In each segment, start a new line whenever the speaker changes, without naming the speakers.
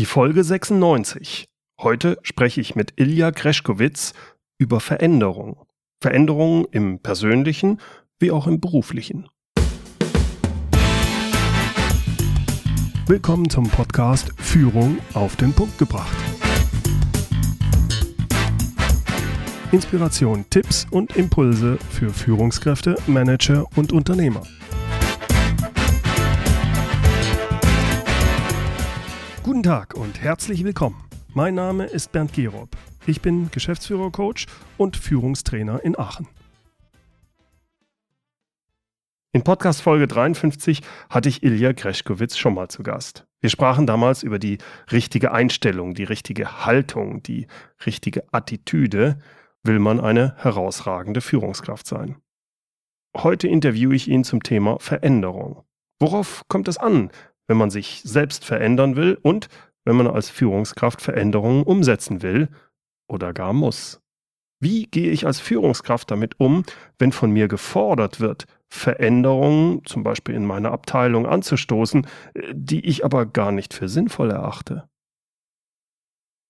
Die Folge 96. Heute spreche ich mit Ilja Greschkowitz über Veränderung. Veränderungen im persönlichen wie auch im beruflichen. Willkommen zum Podcast Führung auf den Punkt gebracht. Inspiration, Tipps und Impulse für Führungskräfte, Manager und Unternehmer. Guten Tag und herzlich willkommen. Mein Name ist Bernd Gerob. Ich bin Geschäftsführer-Coach und Führungstrainer in Aachen. In Podcast Folge 53 hatte ich Ilja Greschkowitz schon mal zu Gast. Wir sprachen damals über die richtige Einstellung, die richtige Haltung, die richtige Attitüde, will man eine herausragende Führungskraft sein. Heute interviewe ich ihn zum Thema Veränderung. Worauf kommt es an, wenn man sich selbst verändern will und wenn man als Führungskraft Veränderungen umsetzen will oder gar muss. Wie gehe ich als Führungskraft damit um, wenn von mir gefordert wird, Veränderungen, zum Beispiel in meiner Abteilung, anzustoßen, die ich aber gar nicht für sinnvoll erachte?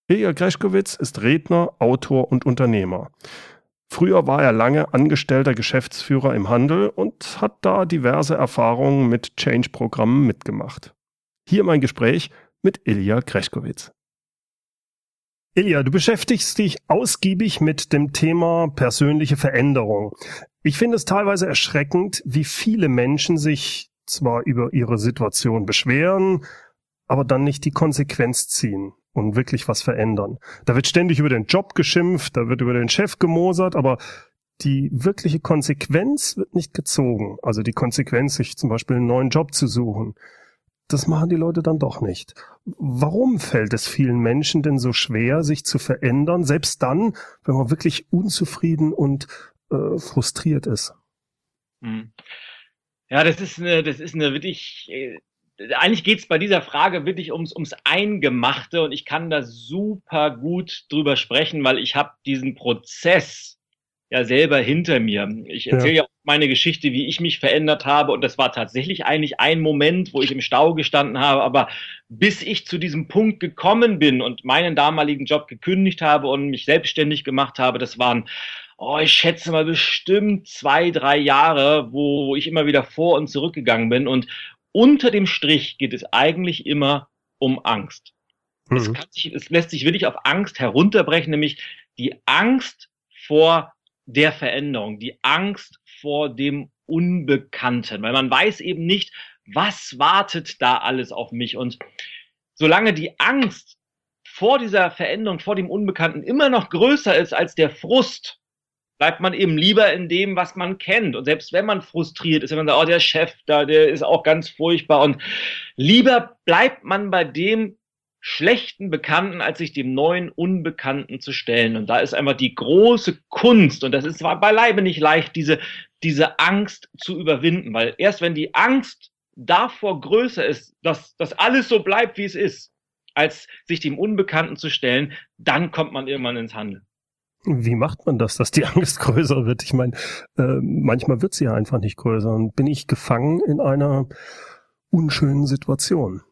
Ilja Greschkowitz ist Redner, Autor und Unternehmer. Früher war er lange angestellter Geschäftsführer im Handel und hat da diverse Erfahrungen mit Change-Programmen mitgemacht. Hier mein Gespräch mit Ilja Kreschkowitz. Ilja, du beschäftigst dich ausgiebig mit dem Thema persönliche Veränderung. Ich finde es teilweise erschreckend, wie viele Menschen sich zwar über ihre Situation beschweren, aber dann nicht die Konsequenz ziehen und wirklich was verändern. Da wird ständig über den Job geschimpft, da wird über den Chef gemosert, aber die wirkliche Konsequenz wird nicht gezogen. Also die Konsequenz, sich zum Beispiel einen neuen Job zu suchen. Das machen die Leute dann doch nicht. Warum fällt es vielen Menschen denn so schwer, sich zu verändern, selbst dann, wenn man wirklich unzufrieden und äh, frustriert ist?
Hm. Ja, das ist eine, das ist eine wirklich eigentlich geht's bei dieser Frage wirklich ums, ums Eingemachte und ich kann da super gut drüber sprechen, weil ich habe diesen Prozess ja selber hinter mir. Ich erzähle ja. ja meine Geschichte, wie ich mich verändert habe und das war tatsächlich eigentlich ein Moment, wo ich im Stau gestanden habe, aber bis ich zu diesem Punkt gekommen bin und meinen damaligen Job gekündigt habe und mich selbstständig gemacht habe, das waren oh, ich schätze mal bestimmt zwei, drei Jahre, wo ich immer wieder vor und zurückgegangen bin und unter dem Strich geht es eigentlich immer um Angst. Mhm. Es, sich, es lässt sich wirklich auf Angst herunterbrechen, nämlich die Angst vor der Veränderung, die Angst vor dem Unbekannten, weil man weiß eben nicht, was wartet da alles auf mich. Und solange die Angst vor dieser Veränderung, vor dem Unbekannten immer noch größer ist als der Frust, bleibt man eben lieber in dem, was man kennt. Und selbst wenn man frustriert ist, wenn man sagt, oh, der Chef da, der ist auch ganz furchtbar. Und lieber bleibt man bei dem schlechten Bekannten, als sich dem neuen Unbekannten zu stellen. Und da ist einfach die große Kunst, und das ist zwar beileibe nicht leicht, diese, diese Angst zu überwinden, weil erst wenn die Angst davor größer ist, dass, dass alles so bleibt, wie es ist, als sich dem Unbekannten zu stellen, dann kommt man irgendwann ins Handeln.
Wie macht man das, dass die Angst größer wird? Ich meine, äh, manchmal wird sie ja einfach nicht größer. Und bin ich gefangen in einer unschönen Situation?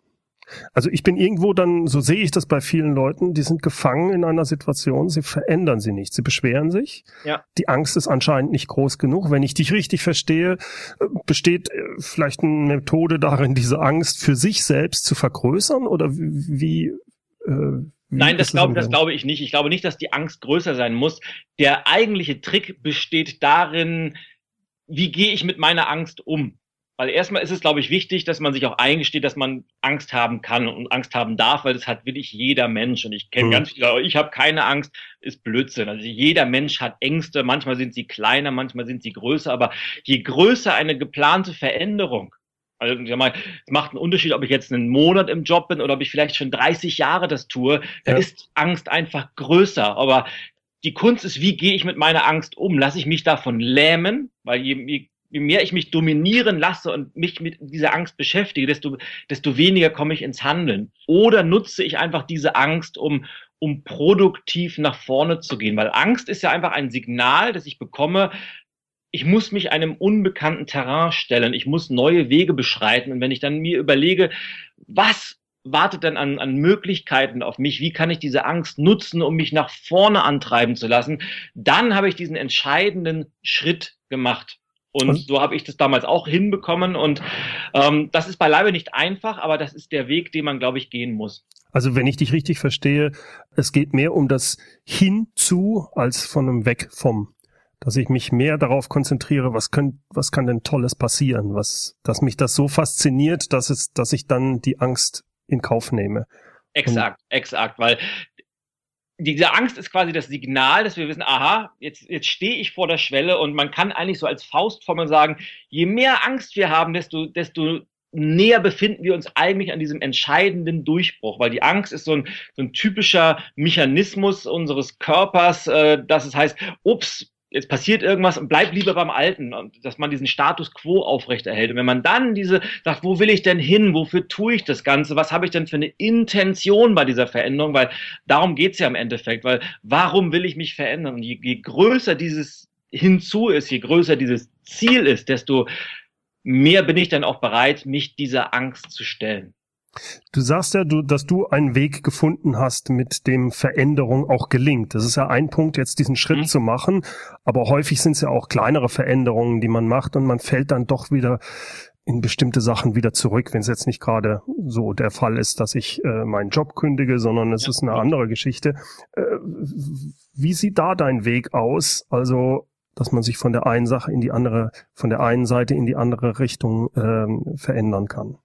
Also ich bin irgendwo dann, so sehe ich das bei vielen Leuten, die sind gefangen in einer Situation, sie verändern sie nicht, sie beschweren sich. Ja. Die Angst ist anscheinend nicht groß genug. Wenn ich dich richtig verstehe, äh, besteht äh, vielleicht eine Methode darin, diese Angst für sich selbst zu vergrößern oder wie,
äh, Nein, das glaube, das glaube ich nicht. Ich glaube nicht, dass die Angst größer sein muss. Der eigentliche Trick besteht darin, wie gehe ich mit meiner Angst um? Weil erstmal ist es, glaube ich, wichtig, dass man sich auch eingesteht, dass man Angst haben kann und Angst haben darf, weil das hat wirklich jeder Mensch. Und ich kenne mhm. ganz viele, ich habe keine Angst, ist Blödsinn. Also jeder Mensch hat Ängste, manchmal sind sie kleiner, manchmal sind sie größer, aber je größer eine geplante Veränderung, also ich mal, es macht einen Unterschied, ob ich jetzt einen Monat im Job bin oder ob ich vielleicht schon 30 Jahre das tue. Da ja. ist Angst einfach größer. Aber die Kunst ist, wie gehe ich mit meiner Angst um? Lasse ich mich davon lähmen? Weil je, je, je mehr ich mich dominieren lasse und mich mit dieser Angst beschäftige, desto, desto weniger komme ich ins Handeln. Oder nutze ich einfach diese Angst, um, um produktiv nach vorne zu gehen. Weil Angst ist ja einfach ein Signal, das ich bekomme, ich muss mich einem unbekannten Terrain stellen, ich muss neue Wege beschreiten. Und wenn ich dann mir überlege, was wartet denn an, an Möglichkeiten auf mich? Wie kann ich diese Angst nutzen, um mich nach vorne antreiben zu lassen? Dann habe ich diesen entscheidenden Schritt gemacht. Und so habe ich das damals auch hinbekommen. Und ähm, das ist beileibe nicht einfach, aber das ist der Weg, den man, glaube ich, gehen muss.
Also wenn ich dich richtig verstehe, es geht mehr um das Hinzu als von einem Weg vom. Dass ich mich mehr darauf konzentriere, was, können, was kann denn Tolles passieren, was, dass mich das so fasziniert, dass es, dass ich dann die Angst in Kauf nehme.
Exakt, Und exakt, weil diese Angst ist quasi das Signal, dass wir wissen, aha, jetzt, jetzt stehe ich vor der Schwelle und man kann eigentlich so als Faustformel sagen, je mehr Angst wir haben, desto, desto näher befinden wir uns eigentlich an diesem entscheidenden Durchbruch, weil die Angst ist so ein, so ein typischer Mechanismus unseres Körpers, äh, dass es heißt, ups, jetzt passiert irgendwas und bleib lieber beim Alten, dass man diesen Status quo aufrechterhält. Und wenn man dann diese sagt, wo will ich denn hin, wofür tue ich das Ganze, was habe ich denn für eine Intention bei dieser Veränderung, weil darum geht's ja im Endeffekt, weil warum will ich mich verändern? Und je, je größer dieses hinzu ist, je größer dieses Ziel ist, desto mehr bin ich dann auch bereit, mich dieser Angst zu stellen.
Du sagst ja, du, dass du einen Weg gefunden hast, mit dem Veränderung auch gelingt. Das ist ja ein Punkt, jetzt diesen Schritt mhm. zu machen. Aber häufig sind es ja auch kleinere Veränderungen, die man macht und man fällt dann doch wieder in bestimmte Sachen wieder zurück, wenn es jetzt nicht gerade so der Fall ist, dass ich äh, meinen Job kündige, sondern es ja, ist eine ja. andere Geschichte. Äh, wie sieht da dein Weg aus? Also dass man sich von der einen Sache in die andere, von der einen Seite in die andere Richtung ähm, verändern kann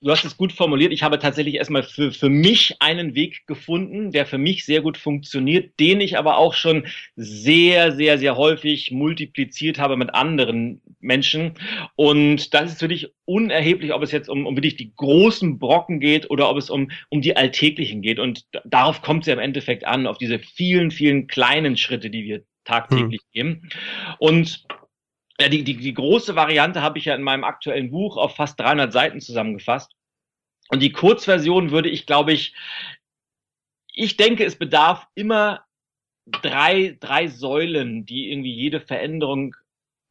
du hast es gut formuliert. Ich habe tatsächlich erstmal für, für mich einen Weg gefunden, der für mich sehr gut funktioniert, den ich aber auch schon sehr, sehr, sehr häufig multipliziert habe mit anderen Menschen. Und das ist wirklich unerheblich, ob es jetzt um, um wirklich die großen Brocken geht oder ob es um, um die alltäglichen geht. Und darauf kommt es ja im Endeffekt an, auf diese vielen, vielen kleinen Schritte, die wir tagtäglich hm. gehen. Und ja, die, die, die große Variante habe ich ja in meinem aktuellen Buch auf fast 300 Seiten zusammengefasst. Und die Kurzversion würde ich, glaube ich, ich denke, es bedarf immer drei, drei Säulen, die irgendwie jede Veränderung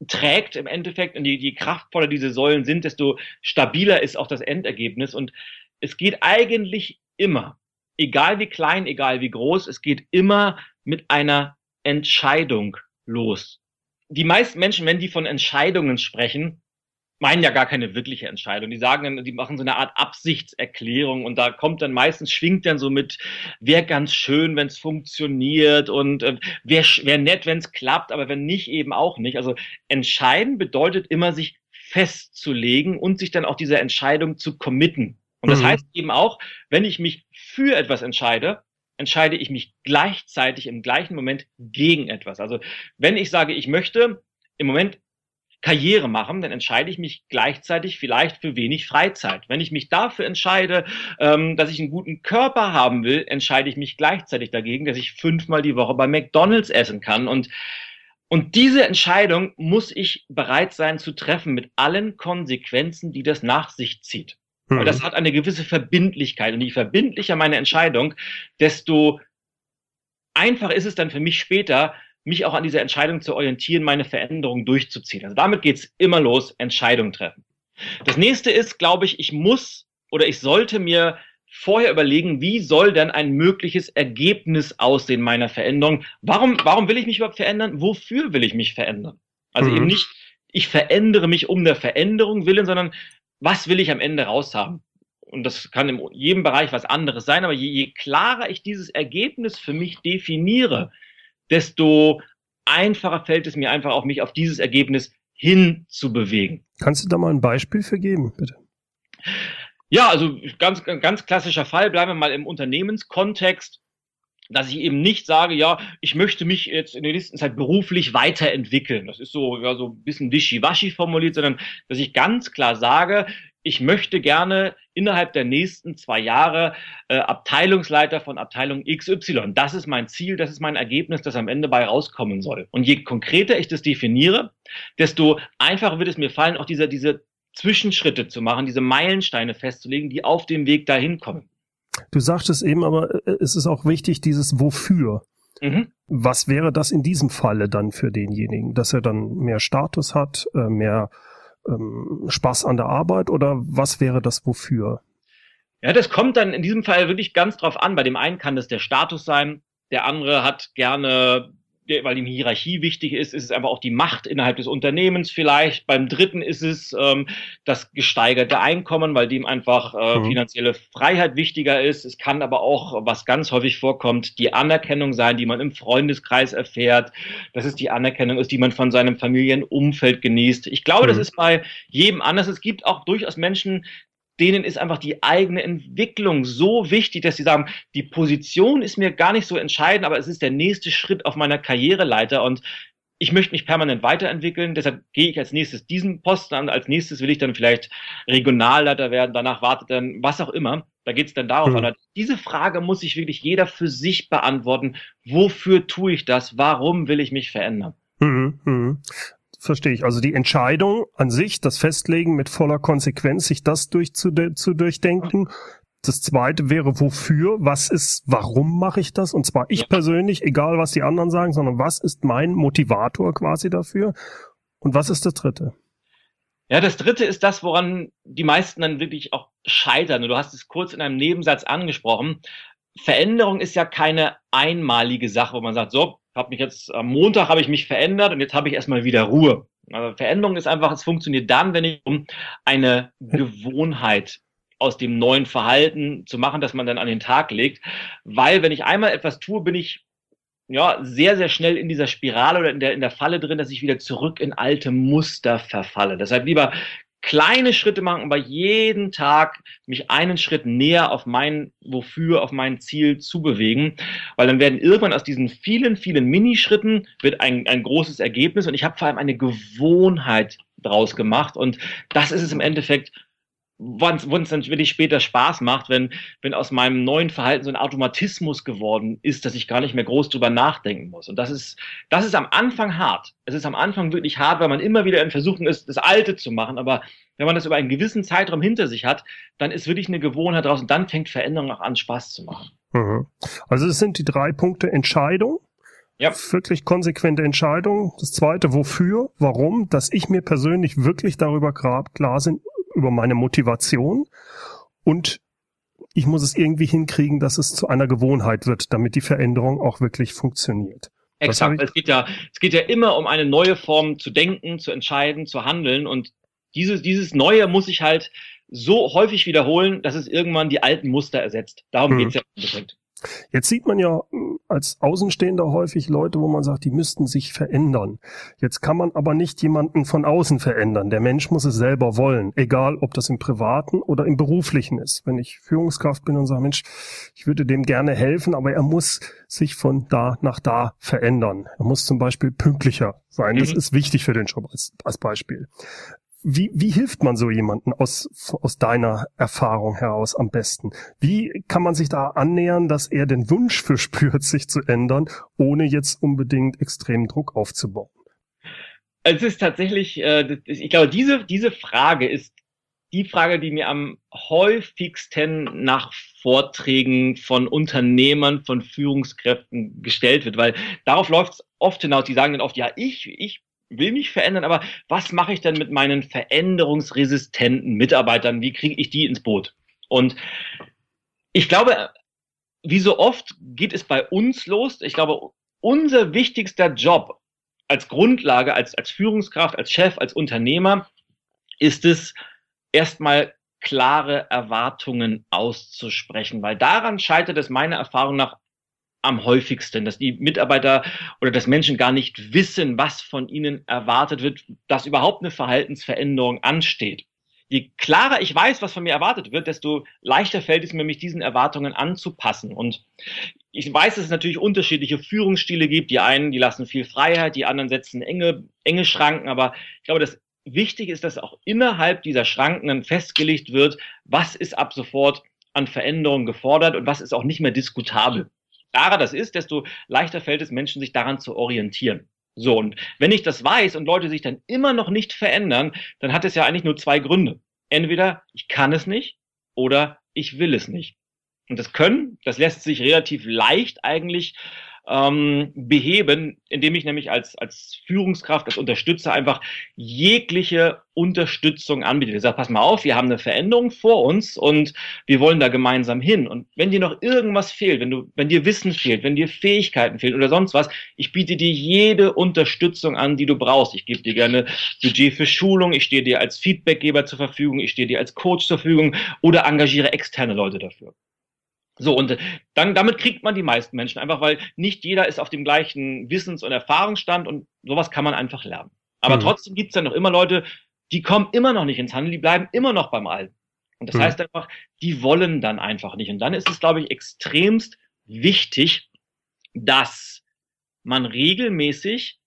trägt im Endeffekt. Und je, je kraftvoller diese Säulen sind, desto stabiler ist auch das Endergebnis. Und es geht eigentlich immer, egal wie klein, egal wie groß, es geht immer mit einer Entscheidung los die meisten Menschen, wenn die von Entscheidungen sprechen, meinen ja gar keine wirkliche Entscheidung. Die sagen dann, die machen so eine Art Absichtserklärung und da kommt dann meistens, schwingt dann so mit, wäre ganz schön, wenn es funktioniert und äh, wäre wär nett, wenn es klappt, aber wenn nicht, eben auch nicht. Also entscheiden bedeutet immer, sich festzulegen und sich dann auch dieser Entscheidung zu committen. Und das mhm. heißt eben auch, wenn ich mich für etwas entscheide, entscheide ich mich gleichzeitig im gleichen Moment gegen etwas. Also wenn ich sage, ich möchte im Moment Karriere machen, dann entscheide ich mich gleichzeitig vielleicht für wenig Freizeit. Wenn ich mich dafür entscheide, ähm, dass ich einen guten Körper haben will, entscheide ich mich gleichzeitig dagegen, dass ich fünfmal die Woche bei McDonald's essen kann. Und, und diese Entscheidung muss ich bereit sein zu treffen mit allen Konsequenzen, die das nach sich zieht. Weil das mhm. hat eine gewisse Verbindlichkeit. Und je verbindlicher meine Entscheidung, desto einfach ist es dann für mich später, mich auch an dieser Entscheidung zu orientieren, meine Veränderung durchzuziehen. Also damit geht's immer los, Entscheidung treffen. Das nächste ist, glaube ich, ich muss oder ich sollte mir vorher überlegen, wie soll denn ein mögliches Ergebnis aussehen meiner Veränderung? Warum, warum will ich mich überhaupt verändern? Wofür will ich mich verändern? Also mhm. eben nicht, ich verändere mich um der Veränderung willen, sondern was will ich am Ende raushaben? Und das kann in jedem Bereich was anderes sein, aber je, je klarer ich dieses Ergebnis für mich definiere, desto einfacher fällt es mir einfach auch, mich auf dieses Ergebnis hinzubewegen.
Kannst du da mal ein Beispiel für geben, bitte?
Ja, also ganz, ganz klassischer Fall, bleiben wir mal im Unternehmenskontext dass ich eben nicht sage, ja, ich möchte mich jetzt in der nächsten Zeit beruflich weiterentwickeln. Das ist so, ja, so ein bisschen wischiwaschi formuliert, sondern dass ich ganz klar sage, ich möchte gerne innerhalb der nächsten zwei Jahre äh, Abteilungsleiter von Abteilung XY. Das ist mein Ziel, das ist mein Ergebnis, das am Ende bei rauskommen soll. Und je konkreter ich das definiere, desto einfacher wird es mir fallen, auch diese, diese Zwischenschritte zu machen, diese Meilensteine festzulegen, die auf dem Weg dahin kommen.
Du sagtest eben, aber äh, es ist auch wichtig, dieses Wofür. Mhm. Was wäre das in diesem Falle dann für denjenigen? Dass er dann mehr Status hat, äh, mehr ähm, Spaß an der Arbeit oder was wäre das Wofür?
Ja, das kommt dann in diesem Fall wirklich ganz drauf an. Bei dem einen kann das der Status sein, der andere hat gerne weil ihm Hierarchie wichtig ist, ist es einfach auch die Macht innerhalb des Unternehmens vielleicht. Beim dritten ist es ähm, das gesteigerte Einkommen, weil dem einfach äh, mhm. finanzielle Freiheit wichtiger ist. Es kann aber auch, was ganz häufig vorkommt, die Anerkennung sein, die man im Freundeskreis erfährt. Das ist die Anerkennung ist, die man von seinem Familienumfeld genießt. Ich glaube, mhm. das ist bei jedem anders. Es gibt auch durchaus Menschen, denen ist einfach die eigene Entwicklung so wichtig, dass sie sagen, die Position ist mir gar nicht so entscheidend, aber es ist der nächste Schritt auf meiner Karriereleiter und ich möchte mich permanent weiterentwickeln, deshalb gehe ich als nächstes diesen Posten an, als nächstes will ich dann vielleicht Regionalleiter werden, danach wartet dann was auch immer. Da geht es dann darauf mhm. an. Diese Frage muss sich wirklich jeder für sich beantworten. Wofür tue ich das? Warum will ich mich verändern? Mhm,
mh verstehe ich. Also die Entscheidung an sich, das Festlegen mit voller Konsequenz, sich das durch zu, zu durchdenken. Das zweite wäre, wofür, was ist, warum mache ich das? Und zwar ich ja. persönlich, egal was die anderen sagen, sondern was ist mein Motivator quasi dafür? Und was ist das dritte?
Ja, das dritte ist das, woran die meisten dann wirklich auch scheitern. Und du hast es kurz in einem Nebensatz angesprochen. Veränderung ist ja keine einmalige Sache, wo man sagt, so, habe mich jetzt am Montag habe ich mich verändert und jetzt habe ich erstmal wieder Ruhe. Also Veränderung ist einfach, es funktioniert dann, wenn ich um eine Gewohnheit aus dem neuen Verhalten zu machen, das man dann an den Tag legt. Weil wenn ich einmal etwas tue, bin ich ja sehr, sehr schnell in dieser Spirale oder in der, in der Falle drin, dass ich wieder zurück in alte Muster verfalle. Deshalb lieber kleine Schritte machen, aber jeden Tag mich einen Schritt näher auf mein Wofür, auf mein Ziel zu bewegen, weil dann werden irgendwann aus diesen vielen, vielen Minischritten wird ein, ein großes Ergebnis. Und ich habe vor allem eine Gewohnheit draus gemacht. Und das ist es im Endeffekt, wann es dann wirklich später Spaß macht, wenn, wenn aus meinem neuen Verhalten so ein Automatismus geworden ist, dass ich gar nicht mehr groß drüber nachdenken muss. Und das ist, das ist am Anfang hart. Es ist am Anfang wirklich hart, weil man immer wieder in Versuchen ist, das Alte zu machen. Aber wenn man das über einen gewissen Zeitraum hinter sich hat, dann ist wirklich eine Gewohnheit draus und dann fängt Veränderung auch an, Spaß zu machen.
Mhm. Also es sind die drei Punkte Entscheidung. Ja. Wirklich konsequente Entscheidung. Das zweite, wofür, warum, dass ich mir persönlich wirklich darüber klar sind, über meine Motivation und ich muss es irgendwie hinkriegen, dass es zu einer Gewohnheit wird, damit die Veränderung auch wirklich funktioniert.
Exakt. Es geht ja, es geht ja immer um eine neue Form zu denken, zu entscheiden, zu handeln und dieses, dieses Neue muss ich halt so häufig wiederholen, dass es irgendwann die alten Muster ersetzt. Darum mhm. geht's ja im Endeffekt.
Jetzt sieht man ja hm, als Außenstehender häufig Leute, wo man sagt, die müssten sich verändern. Jetzt kann man aber nicht jemanden von außen verändern. Der Mensch muss es selber wollen, egal ob das im privaten oder im beruflichen ist. Wenn ich Führungskraft bin und sage, Mensch, ich würde dem gerne helfen, aber er muss sich von da nach da verändern. Er muss zum Beispiel pünktlicher sein. Das mhm. ist wichtig für den Job als, als Beispiel. Wie, wie hilft man so jemanden aus, aus deiner Erfahrung heraus am besten? Wie kann man sich da annähern, dass er den Wunsch verspürt, sich zu ändern, ohne jetzt unbedingt extremen Druck aufzubauen?
Es ist tatsächlich, äh, ich glaube, diese, diese Frage ist die Frage, die mir am häufigsten nach Vorträgen von Unternehmern, von Führungskräften gestellt wird, weil darauf läuft es oft hinaus. Die sagen dann oft, ja, ich, ich will mich verändern, aber was mache ich denn mit meinen veränderungsresistenten Mitarbeitern? Wie kriege ich die ins Boot? Und ich glaube, wie so oft geht es bei uns los. Ich glaube, unser wichtigster Job als Grundlage, als, als Führungskraft, als Chef, als Unternehmer ist es, erstmal klare Erwartungen auszusprechen, weil daran scheitert es meiner Erfahrung nach am häufigsten, dass die Mitarbeiter oder dass Menschen gar nicht wissen, was von ihnen erwartet wird, dass überhaupt eine Verhaltensveränderung ansteht. Je klarer ich weiß, was von mir erwartet wird, desto leichter fällt es mir, mich diesen Erwartungen anzupassen. Und ich weiß, dass es natürlich unterschiedliche Führungsstile gibt. Die einen, die lassen viel Freiheit, die anderen setzen enge, enge Schranken. Aber ich glaube, das Wichtige ist, dass auch innerhalb dieser Schranken dann festgelegt wird, was ist ab sofort an Veränderungen gefordert und was ist auch nicht mehr diskutabel klarer das ist, desto leichter fällt es Menschen, sich daran zu orientieren. So, und wenn ich das weiß und Leute sich dann immer noch nicht verändern, dann hat es ja eigentlich nur zwei Gründe. Entweder ich kann es nicht oder ich will es nicht. Und das Können, das lässt sich relativ leicht eigentlich ähm, beheben, indem ich nämlich als, als Führungskraft, als Unterstützer einfach jegliche Unterstützung anbiete. Ich sage, pass mal auf, wir haben eine Veränderung vor uns und wir wollen da gemeinsam hin. Und wenn dir noch irgendwas fehlt, wenn du, wenn dir Wissen fehlt, wenn dir Fähigkeiten fehlen oder sonst was, ich biete dir jede Unterstützung an, die du brauchst. Ich gebe dir gerne Budget für Schulung, ich stehe dir als Feedbackgeber zur Verfügung, ich stehe dir als Coach zur Verfügung oder engagiere externe Leute dafür. So, und dann, damit kriegt man die meisten Menschen einfach, weil nicht jeder ist auf dem gleichen Wissens- und Erfahrungsstand und sowas kann man einfach lernen. Aber mhm. trotzdem gibt es dann noch immer Leute, die kommen immer noch nicht ins Handel, die bleiben immer noch beim Alten. Und das mhm. heißt einfach, die wollen dann einfach nicht. Und dann ist es, glaube ich, extremst wichtig, dass man regelmäßig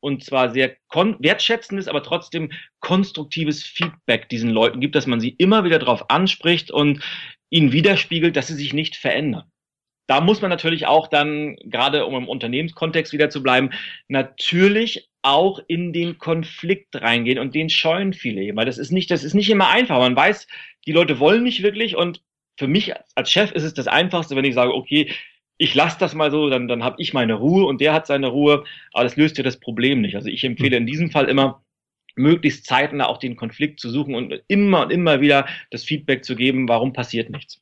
und zwar sehr wertschätzendes, aber trotzdem konstruktives Feedback diesen Leuten gibt, dass man sie immer wieder darauf anspricht und ihnen widerspiegelt, dass sie sich nicht verändern. Da muss man natürlich auch dann, gerade um im Unternehmenskontext wieder zu bleiben, natürlich auch in den Konflikt reingehen und den scheuen viele eben, weil das ist nicht, das ist nicht immer einfach. Man weiß, die Leute wollen nicht wirklich und für mich als Chef ist es das Einfachste, wenn ich sage, okay, ich lasse das mal so, dann, dann habe ich meine Ruhe und der hat seine Ruhe, aber das löst ja das Problem nicht. Also ich empfehle in diesem Fall immer, möglichst zeitnah auch den Konflikt zu suchen und immer und immer wieder das Feedback zu geben, warum passiert nichts.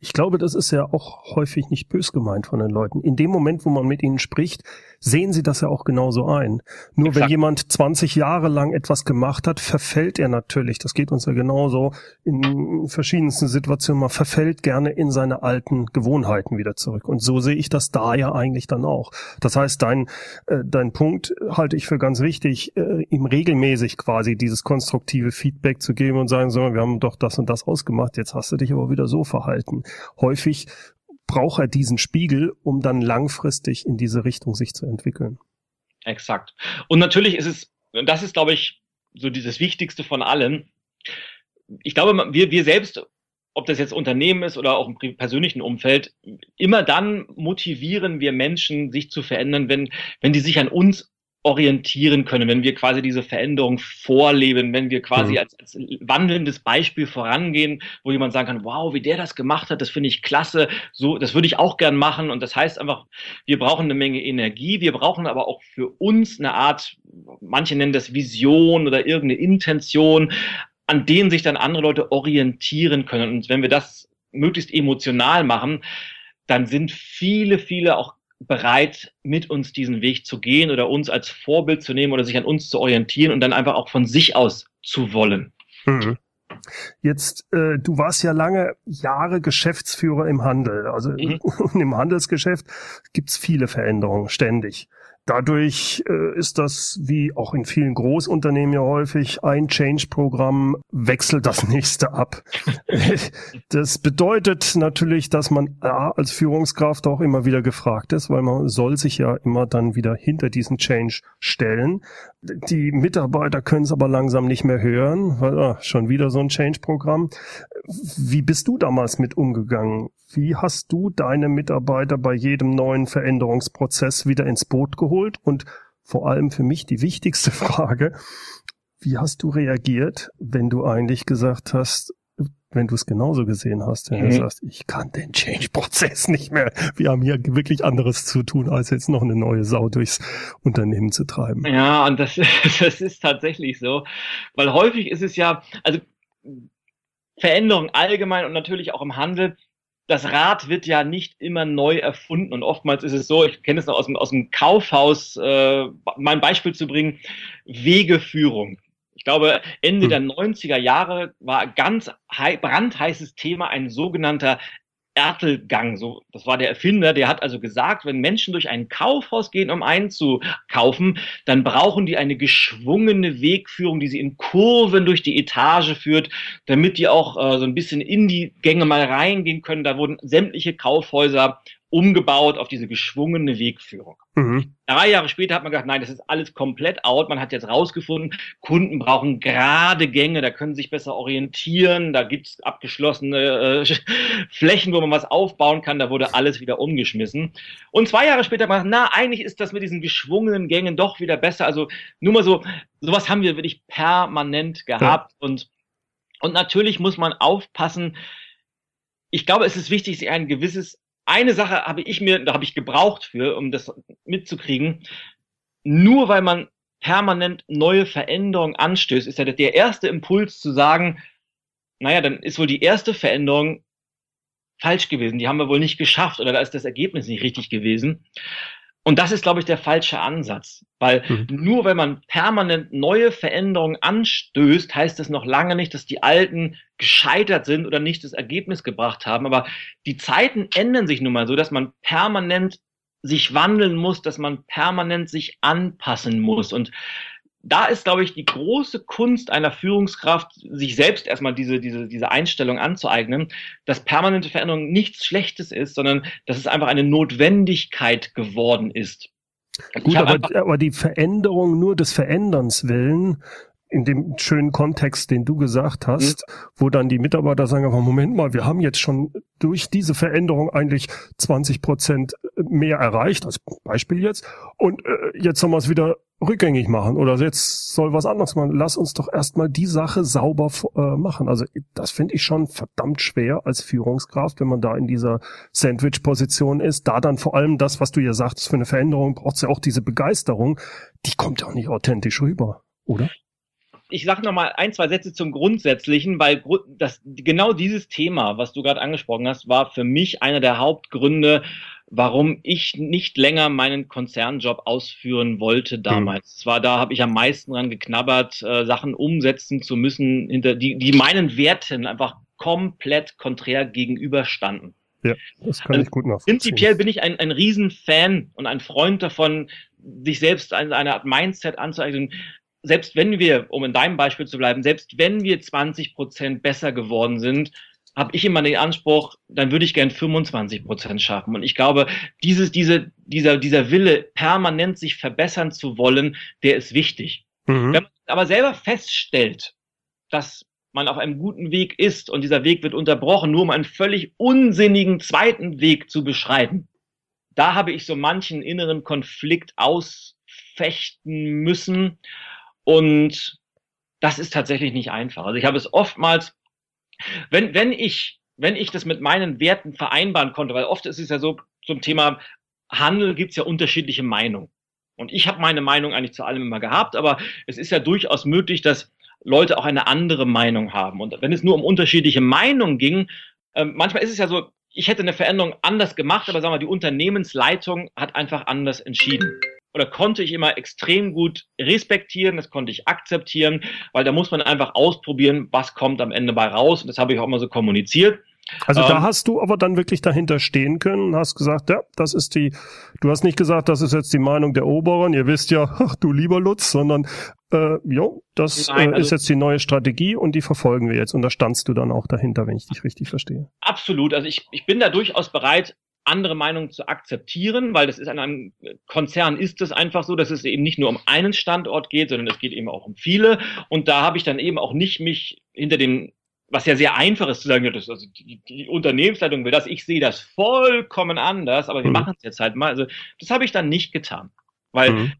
Ich glaube, das ist ja auch häufig nicht bös gemeint von den Leuten. In dem Moment, wo man mit ihnen spricht, sehen sie das ja auch genauso ein. Nur Exakt. wenn jemand 20 Jahre lang etwas gemacht hat, verfällt er natürlich, das geht uns ja genauso in verschiedensten Situationen, man verfällt gerne in seine alten Gewohnheiten wieder zurück. Und so sehe ich das da ja eigentlich dann auch. Das heißt, dein, äh, dein Punkt halte ich für ganz wichtig, äh, ihm regelmäßig quasi dieses konstruktive Feedback zu geben und sagen, so, wir haben doch das und das ausgemacht, jetzt hast du dich aber wieder so verhalten. Häufig braucht er diesen Spiegel, um dann langfristig in diese Richtung sich zu entwickeln.
Exakt. Und natürlich ist es, das ist, glaube ich, so dieses Wichtigste von allem. Ich glaube, wir, wir selbst, ob das jetzt Unternehmen ist oder auch im persönlichen Umfeld, immer dann motivieren wir Menschen, sich zu verändern, wenn, wenn die sich an uns orientieren können, wenn wir quasi diese Veränderung vorleben, wenn wir quasi mhm. als, als wandelndes Beispiel vorangehen, wo jemand sagen kann, wow, wie der das gemacht hat, das finde ich klasse, so, das würde ich auch gern machen. Und das heißt einfach, wir brauchen eine Menge Energie, wir brauchen aber auch für uns eine Art, manche nennen das Vision oder irgendeine Intention, an denen sich dann andere Leute orientieren können. Und wenn wir das möglichst emotional machen, dann sind viele, viele auch bereit, mit uns diesen Weg zu gehen oder uns als Vorbild zu nehmen oder sich an uns zu orientieren und dann einfach auch von sich aus zu wollen. Mhm.
Jetzt, äh, du warst ja lange Jahre Geschäftsführer im Handel. Also mhm. im Handelsgeschäft gibt's viele Veränderungen ständig. Dadurch äh, ist das, wie auch in vielen Großunternehmen ja häufig, ein Change-Programm wechselt das nächste ab. das bedeutet natürlich, dass man ja, als Führungskraft auch immer wieder gefragt ist, weil man soll sich ja immer dann wieder hinter diesen Change stellen. Die Mitarbeiter können es aber langsam nicht mehr hören, weil ah, schon wieder so ein Change-Programm. Wie bist du damals mit umgegangen? Wie hast du deine Mitarbeiter bei jedem neuen Veränderungsprozess wieder ins Boot geholt? Und vor allem für mich die wichtigste Frage, wie hast du reagiert, wenn du eigentlich gesagt hast, wenn du es genauso gesehen hast, wenn mhm. du sagst, ich kann den Change-Prozess nicht mehr. Wir haben hier wirklich anderes zu tun, als jetzt noch eine neue Sau durchs Unternehmen zu treiben.
Ja, und das, das ist tatsächlich so, weil häufig ist es ja, also Veränderung allgemein und natürlich auch im Handel das Rad wird ja nicht immer neu erfunden und oftmals ist es so, ich kenne es noch aus dem, aus dem Kaufhaus, äh, mein Beispiel zu bringen, Wegeführung. Ich glaube, Ende hm. der 90er Jahre war ganz brandheißes Thema ein sogenannter Ertelgang, so, das war der Erfinder, der hat also gesagt, wenn Menschen durch ein Kaufhaus gehen, um einzukaufen, dann brauchen die eine geschwungene Wegführung, die sie in Kurven durch die Etage führt, damit die auch äh, so ein bisschen in die Gänge mal reingehen können. Da wurden sämtliche Kaufhäuser umgebaut auf diese geschwungene Wegführung. Mhm. Drei Jahre später hat man gesagt, nein, das ist alles komplett out. Man hat jetzt rausgefunden, Kunden brauchen gerade Gänge, da können sie sich besser orientieren, da gibt's abgeschlossene äh, Flächen, wo man was aufbauen kann, da wurde alles wieder umgeschmissen. Und zwei Jahre später hat man gesagt, na, eigentlich ist das mit diesen geschwungenen Gängen doch wieder besser. Also nur mal so, sowas haben wir wirklich permanent gehabt ja. und und natürlich muss man aufpassen. Ich glaube, es ist wichtig, sich ein gewisses eine Sache habe ich mir, da habe ich gebraucht für, um das mitzukriegen. Nur weil man permanent neue Veränderungen anstößt, ist ja der erste Impuls zu sagen, naja, dann ist wohl die erste Veränderung falsch gewesen. Die haben wir wohl nicht geschafft oder da ist das Ergebnis nicht richtig gewesen. Und das ist, glaube ich, der falsche Ansatz. Weil mhm. nur wenn man permanent neue Veränderungen anstößt, heißt das noch lange nicht, dass die alten gescheitert sind oder nicht das Ergebnis gebracht haben. Aber die Zeiten ändern sich nun mal so, dass man permanent sich wandeln muss, dass man permanent sich anpassen muss. Und da ist, glaube ich, die große Kunst einer Führungskraft, sich selbst erstmal diese, diese, diese Einstellung anzueignen, dass permanente Veränderung nichts Schlechtes ist, sondern dass es einfach eine Notwendigkeit geworden ist.
Gut, aber, aber die Veränderung nur des Veränderns willen in dem schönen Kontext, den du gesagt hast, mhm. wo dann die Mitarbeiter sagen, aber Moment mal, wir haben jetzt schon durch diese Veränderung eigentlich 20 Prozent mehr erreicht, als Beispiel jetzt, und äh, jetzt sollen wir es wieder rückgängig machen oder jetzt soll was anderes machen. Lass uns doch erstmal die Sache sauber äh, machen. Also das finde ich schon verdammt schwer als Führungskraft, wenn man da in dieser Sandwich-Position ist. Da dann vor allem das, was du ja sagst, für eine Veränderung braucht es ja auch diese Begeisterung. Die kommt ja auch nicht authentisch rüber, oder?
ich sage noch mal ein, zwei Sätze zum Grundsätzlichen, weil das, genau dieses Thema, was du gerade angesprochen hast, war für mich einer der Hauptgründe, warum ich nicht länger meinen Konzernjob ausführen wollte hm. damals. Mhm. Zwar da habe ich am meisten dran geknabbert, äh, Sachen umsetzen zu müssen, hinter die, die meinen Werten einfach komplett konträr gegenüberstanden.
Ja, das kann also ich gut nachvollziehen.
Prinzipiell bin ich ein, ein Riesenfan und ein Freund davon, sich selbst eine, eine Art Mindset anzueignen, selbst wenn wir, um in deinem Beispiel zu bleiben, selbst wenn wir 20 Prozent besser geworden sind, habe ich immer den Anspruch, dann würde ich gern 25 Prozent schaffen. Und ich glaube, dieses, diese, dieser, dieser Wille, permanent sich verbessern zu wollen, der ist wichtig. Mhm. Wenn man aber selber feststellt, dass man auf einem guten Weg ist und dieser Weg wird unterbrochen, nur um einen völlig unsinnigen zweiten Weg zu beschreiten, da habe ich so manchen inneren Konflikt ausfechten müssen und das ist tatsächlich nicht einfach. Also ich habe es oftmals, wenn, wenn ich, wenn ich das mit meinen Werten vereinbaren konnte, weil oft ist es ja so zum Thema Handel gibt es ja unterschiedliche Meinungen. Und ich habe meine Meinung eigentlich zu allem immer gehabt, aber es ist ja durchaus möglich, dass Leute auch eine andere Meinung haben. Und wenn es nur um unterschiedliche Meinungen ging, äh, manchmal ist es ja so, ich hätte eine Veränderung anders gemacht, aber sagen wir, die Unternehmensleitung hat einfach anders entschieden oder konnte ich immer extrem gut respektieren, das konnte ich akzeptieren, weil da muss man einfach ausprobieren, was kommt am Ende bei raus. Und das habe ich auch immer so kommuniziert.
Also ähm, da hast du aber dann wirklich dahinter stehen können, hast gesagt, ja, das ist die, du hast nicht gesagt, das ist jetzt die Meinung der Oberen, ihr wisst ja, ach du lieber Lutz, sondern äh, jo, das Nein, äh, also, ist jetzt die neue Strategie und die verfolgen wir jetzt. Und da standst du dann auch dahinter, wenn ich dich richtig verstehe.
Absolut. Also ich, ich bin da durchaus bereit, andere Meinungen zu akzeptieren, weil das ist an einem Konzern ist es einfach so, dass es eben nicht nur um einen Standort geht, sondern es geht eben auch um viele. Und da habe ich dann eben auch nicht mich hinter dem, was ja sehr einfach ist zu sagen, ja, das, also die, die Unternehmensleitung will das, ich sehe das vollkommen anders, aber wir mhm. machen es jetzt halt mal. Also das habe ich dann nicht getan, weil mhm.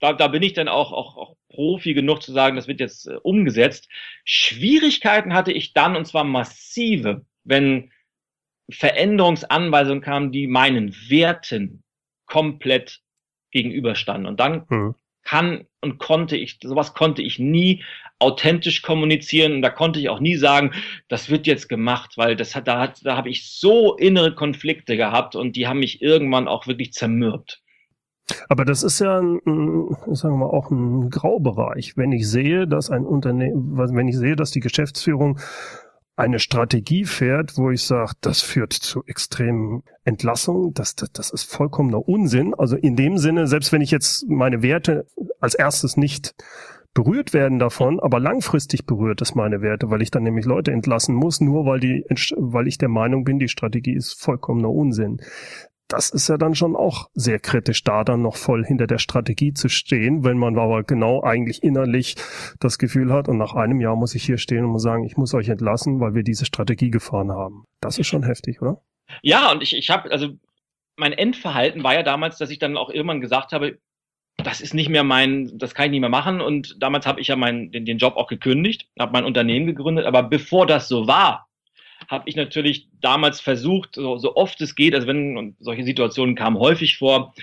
da, da bin ich dann auch, auch, auch Profi genug zu sagen, das wird jetzt äh, umgesetzt. Schwierigkeiten hatte ich dann und zwar massive, wenn Veränderungsanweisungen kamen, die meinen Werten komplett gegenüberstanden. Und dann mhm. kann und konnte ich, sowas konnte ich nie authentisch kommunizieren und da konnte ich auch nie sagen, das wird jetzt gemacht, weil das hat, da hat, da habe ich so innere Konflikte gehabt und die haben mich irgendwann auch wirklich zermürbt.
Aber das ist ja, ein, sagen wir mal, auch ein Graubereich. Wenn ich sehe, dass ein Unternehmen, wenn ich sehe, dass die Geschäftsführung eine Strategie fährt, wo ich sage, das führt zu extremen Entlassungen, das, das, das ist vollkommener Unsinn. Also in dem Sinne, selbst wenn ich jetzt meine Werte als erstes nicht berührt werden davon, aber langfristig berührt es meine Werte, weil ich dann nämlich Leute entlassen muss, nur weil die, weil ich der Meinung bin, die Strategie ist vollkommener Unsinn das ist ja dann schon auch sehr kritisch, da dann noch voll hinter der Strategie zu stehen, wenn man aber genau eigentlich innerlich das Gefühl hat und nach einem Jahr muss ich hier stehen und muss sagen, ich muss euch entlassen, weil wir diese Strategie gefahren haben. Das ist schon heftig, oder?
Ja, und ich, ich habe, also mein Endverhalten war ja damals, dass ich dann auch irgendwann gesagt habe, das ist nicht mehr mein, das kann ich nicht mehr machen. Und damals habe ich ja meinen, den, den Job auch gekündigt, habe mein Unternehmen gegründet. Aber bevor das so war, habe ich natürlich damals versucht, so, so oft es geht, also wenn solche Situationen kamen häufig vor,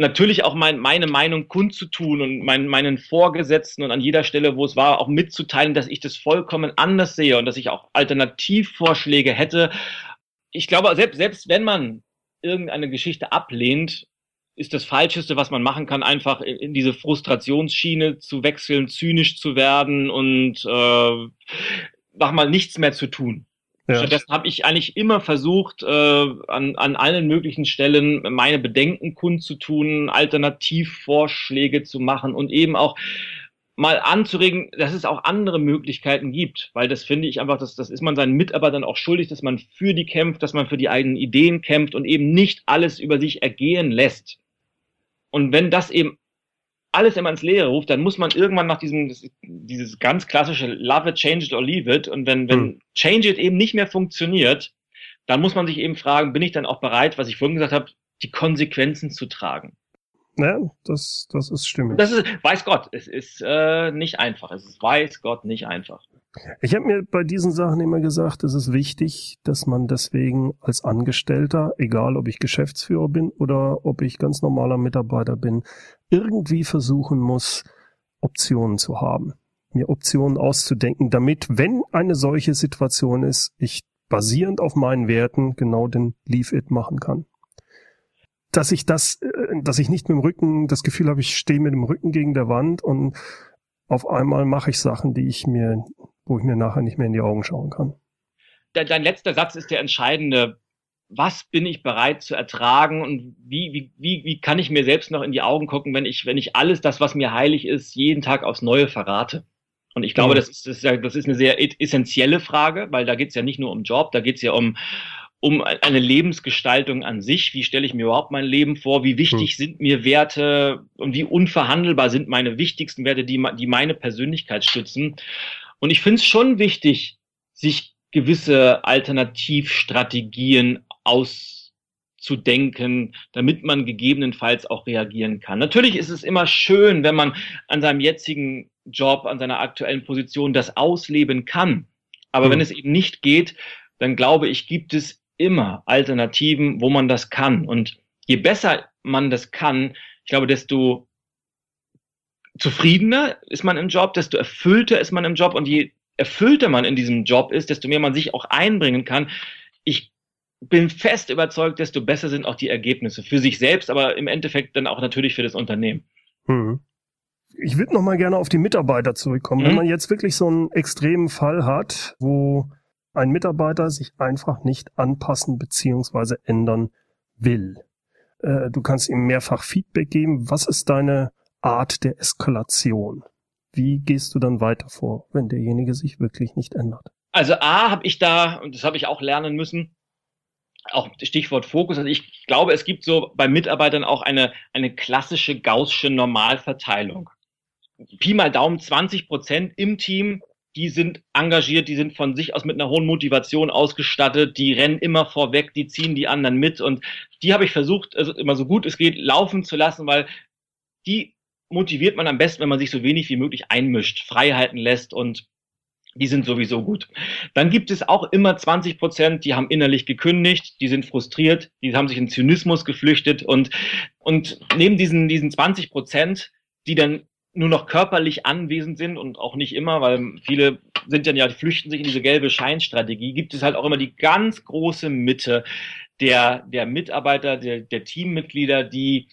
natürlich auch mein, meine Meinung kundzutun und mein, meinen Vorgesetzten und an jeder Stelle, wo es war, auch mitzuteilen, dass ich das vollkommen anders sehe und dass ich auch Alternativvorschläge hätte. Ich glaube, selbst, selbst wenn man irgendeine Geschichte ablehnt, ist das Falscheste, was man machen kann, einfach in diese Frustrationsschiene zu wechseln, zynisch zu werden und äh, mach mal nichts mehr zu tun. Ja. Stattdessen habe ich eigentlich immer versucht, äh, an, an allen möglichen Stellen meine Bedenken kundzutun, Alternativvorschläge zu machen und eben auch mal anzuregen, dass es auch andere Möglichkeiten gibt, weil das finde ich einfach, das, das ist man seinen Mitarbeitern auch schuldig, dass man für die kämpft, dass man für die eigenen Ideen kämpft und eben nicht alles über sich ergehen lässt. Und wenn das eben alles immer ins Leere ruft, dann muss man irgendwann nach diesem, dieses ganz klassische Love it, change it or leave it. Und wenn, wenn hm. change it eben nicht mehr funktioniert, dann muss man sich eben fragen, bin ich dann auch bereit, was ich vorhin gesagt habe, die Konsequenzen zu tragen?
Ja, das, das ist stimmig.
Das ist, weiß Gott, es ist äh, nicht einfach. Es ist, weiß Gott, nicht einfach.
Ich habe mir bei diesen Sachen immer gesagt, es ist wichtig, dass man deswegen als Angestellter, egal ob ich Geschäftsführer bin oder ob ich ganz normaler Mitarbeiter bin, irgendwie versuchen muss, Optionen zu haben, mir Optionen auszudenken, damit, wenn eine solche Situation ist, ich basierend auf meinen Werten genau den Leave It machen kann. Dass ich das, äh, dass ich nicht mit dem Rücken, das Gefühl habe, ich stehe mit dem Rücken gegen der Wand und auf einmal mache ich Sachen, die ich mir wo ich mir nachher nicht mehr in die Augen schauen kann.
Dein letzter Satz ist der entscheidende. Was bin ich bereit zu ertragen und wie, wie, wie, wie kann ich mir selbst noch in die Augen gucken, wenn ich, wenn ich alles das, was mir heilig ist, jeden Tag aufs Neue verrate? Und ich glaube, mhm. das, ist, das, ist, das ist eine sehr essentielle Frage, weil da geht es ja nicht nur um Job, da geht es ja um, um eine Lebensgestaltung an sich. Wie stelle ich mir überhaupt mein Leben vor? Wie wichtig hm. sind mir Werte und wie unverhandelbar sind meine wichtigsten Werte, die, die meine Persönlichkeit stützen? Und ich finde es schon wichtig, sich gewisse Alternativstrategien auszudenken, damit man gegebenenfalls auch reagieren kann. Natürlich ist es immer schön, wenn man an seinem jetzigen Job, an seiner aktuellen Position das ausleben kann. Aber mhm. wenn es eben nicht geht, dann glaube ich, gibt es immer Alternativen, wo man das kann. Und je besser man das kann, ich glaube, desto zufriedener ist man im Job, desto erfüllter ist man im Job und je erfüllter man in diesem Job ist, desto mehr man sich auch einbringen kann. Ich bin fest überzeugt, desto besser sind auch die Ergebnisse für sich selbst, aber im Endeffekt dann auch natürlich für das Unternehmen. Hm.
Ich würde noch mal gerne auf die Mitarbeiter zurückkommen. Mhm. Wenn man jetzt wirklich so einen extremen Fall hat, wo ein Mitarbeiter sich einfach nicht anpassen beziehungsweise ändern will. Äh, du kannst ihm mehrfach Feedback geben. Was ist deine Art der Eskalation. Wie gehst du dann weiter vor, wenn derjenige sich wirklich nicht ändert?
Also A habe ich da, und das habe ich auch lernen müssen, auch Stichwort Fokus. Also ich glaube, es gibt so bei Mitarbeitern auch eine, eine klassische gaußsche Normalverteilung. Pi mal Daumen 20 Prozent im Team, die sind engagiert, die sind von sich aus mit einer hohen Motivation ausgestattet, die rennen immer vorweg, die ziehen die anderen mit und die habe ich versucht, also immer so gut es geht, laufen zu lassen, weil die motiviert man am besten, wenn man sich so wenig wie möglich einmischt, Freiheiten lässt und die sind sowieso gut. Dann gibt es auch immer 20 Prozent, die haben innerlich gekündigt, die sind frustriert, die haben sich in Zynismus geflüchtet und, und neben diesen, diesen 20 Prozent, die dann nur noch körperlich anwesend sind und auch nicht immer, weil viele sind dann ja, flüchten sich in diese gelbe Scheinstrategie, gibt es halt auch immer die ganz große Mitte der, der Mitarbeiter, der, der Teammitglieder, die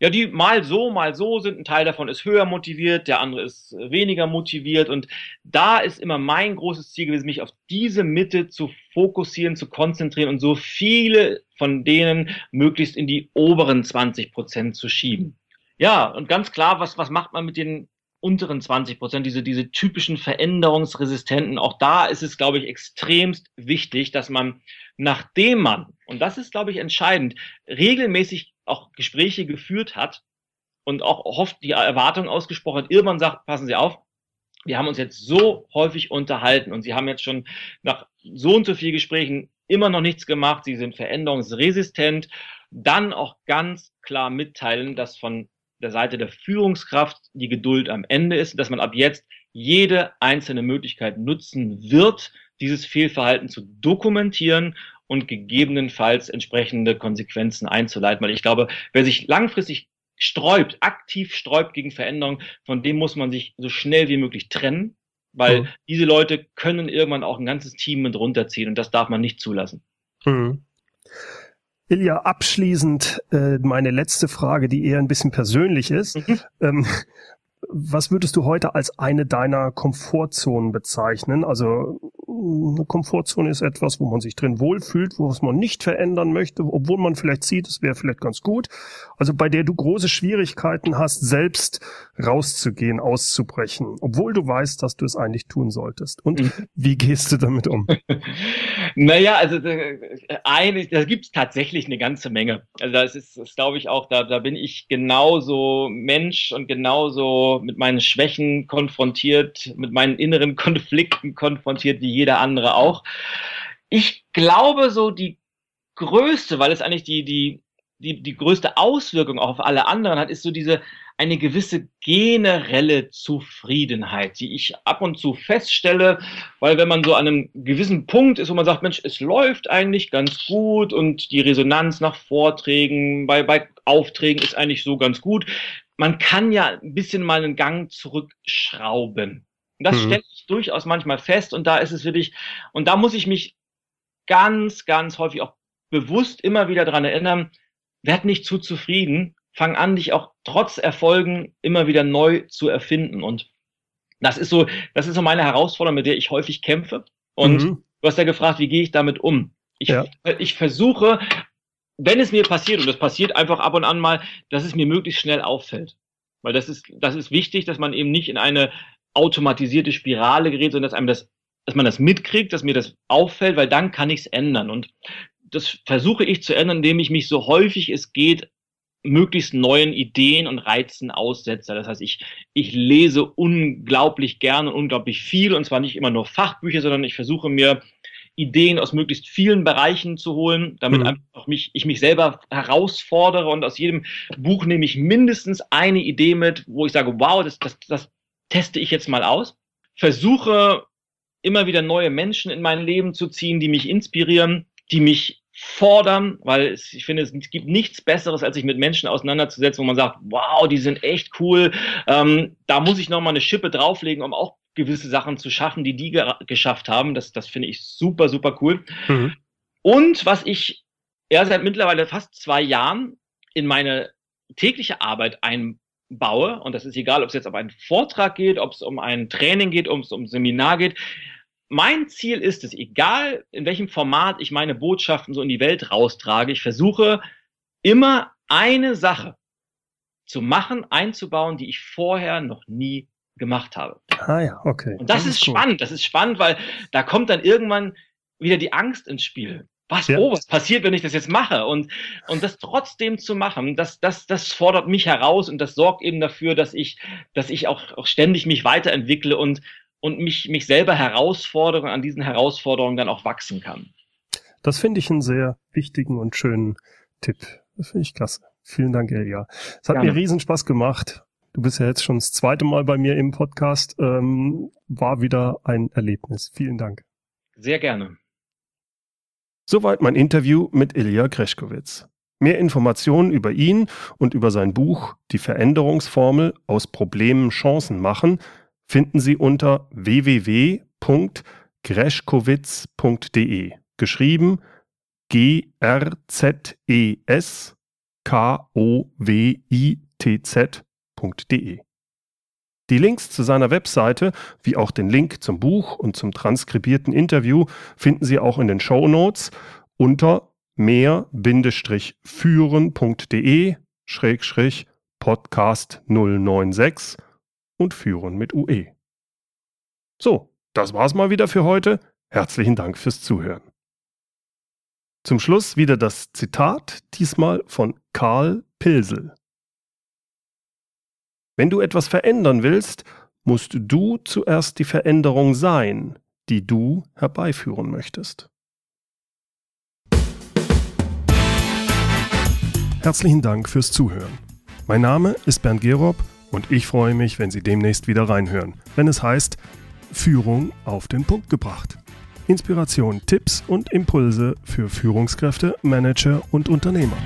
ja, die mal so, mal so sind. Ein Teil davon ist höher motiviert, der andere ist weniger motiviert. Und da ist immer mein großes Ziel gewesen, mich auf diese Mitte zu fokussieren, zu konzentrieren und so viele von denen möglichst in die oberen 20 Prozent zu schieben. Ja, und ganz klar, was, was macht man mit den unteren 20 Prozent, diese, diese typischen Veränderungsresistenten? Auch da ist es, glaube ich, extremst wichtig, dass man, nachdem man, und das ist, glaube ich, entscheidend, regelmäßig auch Gespräche geführt hat und auch oft die Erwartung ausgesprochen hat, irgendwann sagt, passen Sie auf, wir haben uns jetzt so häufig unterhalten und Sie haben jetzt schon nach so und so vielen Gesprächen immer noch nichts gemacht, Sie sind veränderungsresistent, dann auch ganz klar mitteilen, dass von der Seite der Führungskraft die Geduld am Ende ist, dass man ab jetzt jede einzelne Möglichkeit nutzen wird, dieses Fehlverhalten zu dokumentieren und gegebenenfalls entsprechende Konsequenzen einzuleiten. Weil ich glaube, wer sich langfristig sträubt, aktiv sträubt gegen Veränderung, von dem muss man sich so schnell wie möglich trennen, weil mhm. diese Leute können irgendwann auch ein ganzes Team mit runterziehen und das darf man nicht zulassen. Mhm.
Ilja, abschließend äh, meine letzte Frage, die eher ein bisschen persönlich ist. Mhm. Ähm, was würdest du heute als eine deiner Komfortzonen bezeichnen? Also eine Komfortzone ist etwas, wo man sich drin wohlfühlt, was man nicht verändern möchte, obwohl man vielleicht sieht, es wäre vielleicht ganz gut. Also bei der du große Schwierigkeiten hast, selbst rauszugehen, auszubrechen, obwohl du weißt, dass du es eigentlich tun solltest. Und mhm. wie gehst du damit um?
naja, also äh, eine, da gibt es tatsächlich eine ganze Menge. Also das ist, das glaube ich auch, da, da bin ich genauso Mensch und genauso mit meinen Schwächen konfrontiert, mit meinen inneren Konflikten konfrontiert wie jeder andere auch. Ich glaube, so die größte, weil es eigentlich die, die, die, die größte Auswirkung auch auf alle anderen hat, ist so diese eine gewisse generelle Zufriedenheit, die ich ab und zu feststelle, weil wenn man so an einem gewissen Punkt ist, wo man sagt, Mensch, es läuft eigentlich ganz gut und die Resonanz nach Vorträgen, bei, bei Aufträgen ist eigentlich so ganz gut. Man kann ja ein bisschen mal einen Gang zurückschrauben. Und das mhm. stelle ich durchaus manchmal fest und da ist es wirklich, und da muss ich mich ganz, ganz häufig auch bewusst immer wieder dran erinnern, werd nicht zu zufrieden, fang an, dich auch trotz Erfolgen immer wieder neu zu erfinden. Und das ist so, das ist so meine Herausforderung, mit der ich häufig kämpfe. Und mhm. du hast ja gefragt, wie gehe ich damit um? Ich, ja. ich versuche, wenn es mir passiert, und das passiert einfach ab und an mal, dass es mir möglichst schnell auffällt. Weil das ist, das ist wichtig, dass man eben nicht in eine automatisierte Spirale gerät, sondern dass einem das, dass man das mitkriegt, dass mir das auffällt, weil dann kann ich es ändern. Und das versuche ich zu ändern, indem ich mich so häufig es geht möglichst neuen Ideen und Reizen aussetze. Das heißt, ich, ich lese unglaublich gerne, unglaublich viel und zwar nicht immer nur Fachbücher, sondern ich versuche mir Ideen aus möglichst vielen Bereichen zu holen, damit mhm. mich, ich mich selber herausfordere und aus jedem Buch nehme ich mindestens eine Idee mit, wo ich sage, wow, das, das, das teste ich jetzt mal aus. Versuche immer wieder neue Menschen in mein Leben zu ziehen, die mich inspirieren, die mich fordern, weil es, ich finde, es gibt nichts Besseres, als sich mit Menschen auseinanderzusetzen, wo man sagt, wow, die sind echt cool. Ähm, da muss ich noch mal eine Schippe drauflegen, um auch gewisse Sachen zu schaffen, die die ge geschafft haben. Das, das finde ich super, super cool. Mhm. Und was ich ja seit mittlerweile fast zwei Jahren in meine tägliche Arbeit einbaue, und das ist egal, ob es jetzt um einen Vortrag geht, ob es um ein Training geht, ob es um ein Seminar geht, mein Ziel ist es, egal in welchem Format ich meine Botschaften so in die Welt raustrage, ich versuche immer eine Sache zu machen, einzubauen, die ich vorher noch nie gemacht habe.
Ah ja, okay.
Und das, das ist, ist spannend. Das ist spannend, weil da kommt dann irgendwann wieder die Angst ins Spiel. Was, ja. oh, was passiert, wenn ich das jetzt mache? Und, und das trotzdem zu machen, das, das, das fordert mich heraus und das sorgt eben dafür, dass ich, dass ich auch, auch ständig mich weiterentwickle und, und mich, mich selber herausfordere und an diesen Herausforderungen dann auch wachsen kann.
Das finde ich einen sehr wichtigen und schönen Tipp. Das finde ich klasse. Vielen Dank, Elia. Es hat Gerne. mir riesen Spaß gemacht. Du bist ja jetzt schon das zweite Mal bei mir im Podcast. Ähm, war wieder ein Erlebnis. Vielen Dank.
Sehr gerne.
Soweit mein Interview mit Ilja Kreschkowitz. Mehr Informationen über ihn und über sein Buch Die Veränderungsformel aus Problemen Chancen machen finden Sie unter www.greschkowitz.de. Geschrieben G-R-Z-E-S K-O-W-I-T-Z.de. Die Links zu seiner Webseite, wie auch den Link zum Buch und zum transkribierten Interview, finden Sie auch in den Show Notes unter mehr-führen.de Podcast 096 und führen mit UE. So, das war's mal wieder für heute. Herzlichen Dank fürs Zuhören. Zum Schluss wieder das Zitat, diesmal von Karl Pilsel. Wenn du etwas verändern willst, musst du zuerst die Veränderung sein, die du herbeiführen möchtest. Herzlichen Dank fürs Zuhören. Mein Name ist Bernd Gerob und ich freue mich, wenn Sie demnächst wieder reinhören, wenn es heißt Führung auf den Punkt gebracht. Inspiration, Tipps und Impulse für Führungskräfte, Manager und Unternehmer.